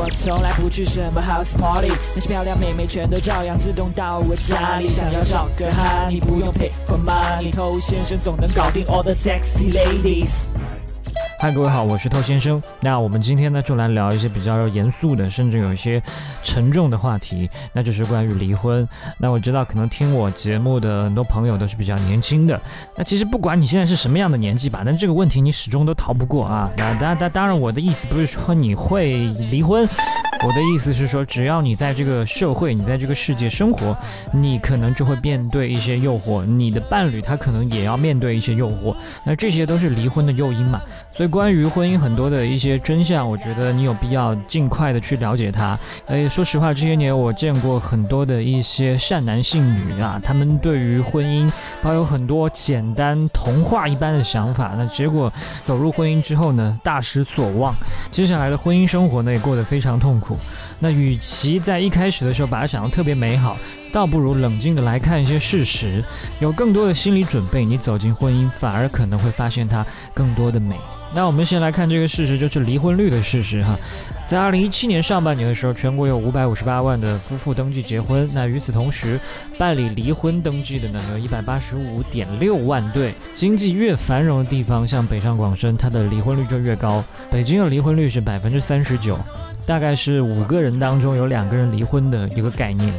我从来不去什么 house party，那些漂亮妹妹全都照样自动到我家里。想要找个 honey，不用 pay for money，偷先生总能搞定 all the sexy ladies。嗨，各位好，我是透先生。那我们今天呢，就来聊一些比较严肃的，甚至有一些沉重的话题，那就是关于离婚。那我知道，可能听我节目的很多朋友都是比较年轻的。那其实不管你现在是什么样的年纪吧，但这个问题你始终都逃不过啊。那当当当然，我的意思不是说你会离婚。我的意思是说，只要你在这个社会，你在这个世界生活，你可能就会面对一些诱惑，你的伴侣他可能也要面对一些诱惑，那这些都是离婚的诱因嘛。所以关于婚姻很多的一些真相，我觉得你有必要尽快的去了解它。哎，说实话，这些年我见过很多的一些善男信女啊，他们对于婚姻抱有很多简单童话一般的想法，那结果走入婚姻之后呢，大失所望，接下来的婚姻生活呢也过得非常痛苦。那与其在一开始的时候把它想得特别美好，倒不如冷静的来看一些事实，有更多的心理准备，你走进婚姻反而可能会发现它更多的美。那我们先来看这个事实，就是离婚率的事实哈。在二零一七年上半年的时候，全国有五百五十八万的夫妇登记结婚。那与此同时，办理离婚登记的呢有一百八十五点六万对。经济越繁荣的地方，像北上广深，它的离婚率就越高。北京的离婚率是百分之三十九。大概是五个人当中有两个人离婚的一个概念，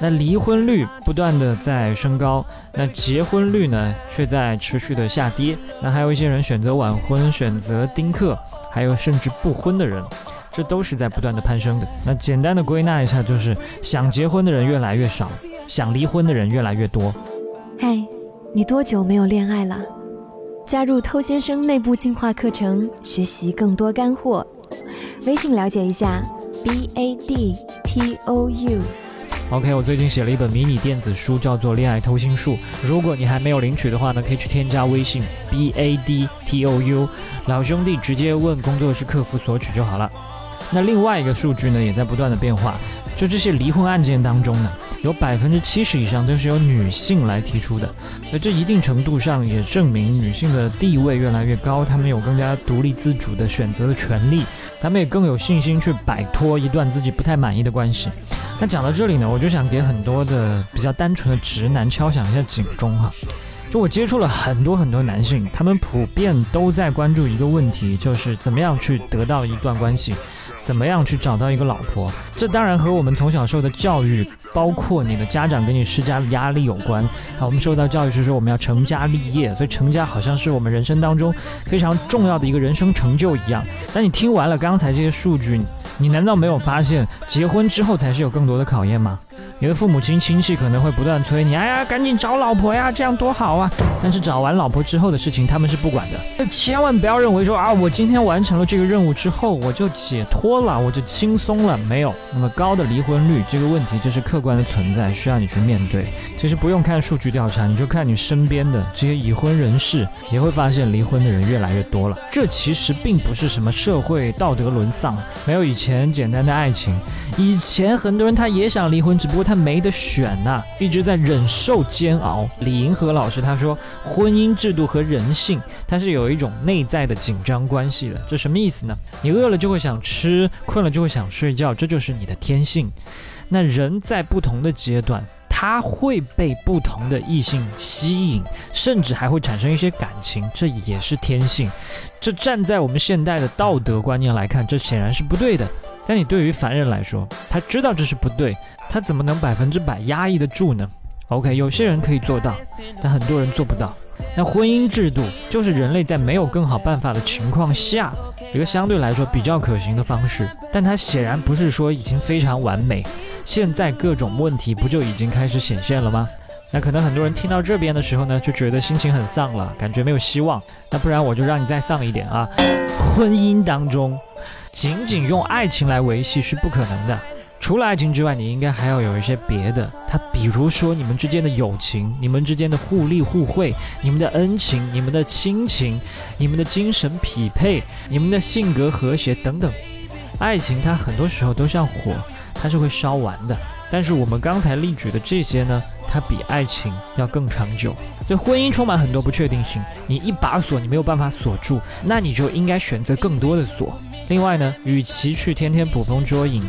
那离婚率不断的在升高，那结婚率呢却在持续的下跌。那还有一些人选择晚婚、选择丁克，还有甚至不婚的人，这都是在不断的攀升的。那简单的归纳一下，就是想结婚的人越来越少，想离婚的人越来越多。嗨，你多久没有恋爱了？加入偷先生内部进化课程，学习更多干货。微信了解一下，b a d t o u。OK，我最近写了一本迷你电子书，叫做《恋爱偷心术》。如果你还没有领取的话呢，可以去添加微信 b a d t o u，老兄弟直接问工作室客服索取就好了。那另外一个数据呢，也在不断的变化，就这些离婚案件当中呢。有百分之七十以上都是由女性来提出的，那这一定程度上也证明女性的地位越来越高，她们有更加独立自主的选择的权利，她们也更有信心去摆脱一段自己不太满意的关系。那讲到这里呢，我就想给很多的比较单纯的直男敲响一下警钟哈，就我接触了很多很多男性，他们普遍都在关注一个问题，就是怎么样去得到一段关系。怎么样去找到一个老婆？这当然和我们从小受的教育，包括你的家长给你施加的压力有关。啊，我们受到教育是说我们要成家立业，所以成家好像是我们人生当中非常重要的一个人生成就一样。但你听完了刚才这些数据，你难道没有发现结婚之后才是有更多的考验吗？你的父母亲亲戚可能会不断催你，哎呀，赶紧找老婆呀，这样多好啊！但是找完老婆之后的事情，他们是不管的。千万不要认为说啊，我今天完成了这个任务之后，我就解脱了，我就轻松了。没有那么高的离婚率，这个问题就是客观的存在，需要你去面对。其实不用看数据调查，你就看你身边的这些已婚人士，也会发现离婚的人越来越多了。这其实并不是什么社会道德沦丧，没有以前简单的爱情。以前很多人他也想离婚，只不过。他没得选呐，一直在忍受煎熬。李银河老师他说，婚姻制度和人性它是有一种内在的紧张关系的。这什么意思呢？你饿了就会想吃，困了就会想睡觉，这就是你的天性。那人在不同的阶段，他会被不同的异性吸引，甚至还会产生一些感情，这也是天性。这站在我们现代的道德观念来看，这显然是不对的。但你对于凡人来说，他知道这是不对。他怎么能百分之百压抑得住呢？OK，有些人可以做到，但很多人做不到。那婚姻制度就是人类在没有更好办法的情况下，一个相对来说比较可行的方式。但它显然不是说已经非常完美。现在各种问题不就已经开始显现了吗？那可能很多人听到这边的时候呢，就觉得心情很丧了，感觉没有希望。那不然我就让你再丧一点啊！婚姻当中，仅仅用爱情来维系是不可能的。除了爱情之外，你应该还要有一些别的。他比如说你们之间的友情，你们之间的互利互惠，你们的恩情，你们的亲情，你们的精神匹配，你们的性格和谐等等。爱情它很多时候都像火，它是会烧完的。但是我们刚才例举的这些呢，它比爱情要更长久。所以婚姻充满很多不确定性，你一把锁你没有办法锁住，那你就应该选择更多的锁。另外呢，与其去天天捕风捉影，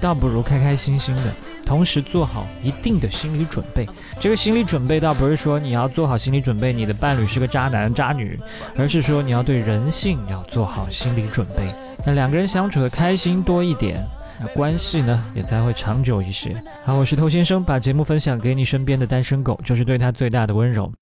倒不如开开心心的，同时做好一定的心理准备。这个心理准备倒不是说你要做好心理准备，你的伴侣是个渣男渣女，而是说你要对人性要做好心理准备。那两个人相处的开心多一点。那关系呢，也才会长久一些。好，我是偷先生，把节目分享给你身边的单身狗，就是对他最大的温柔。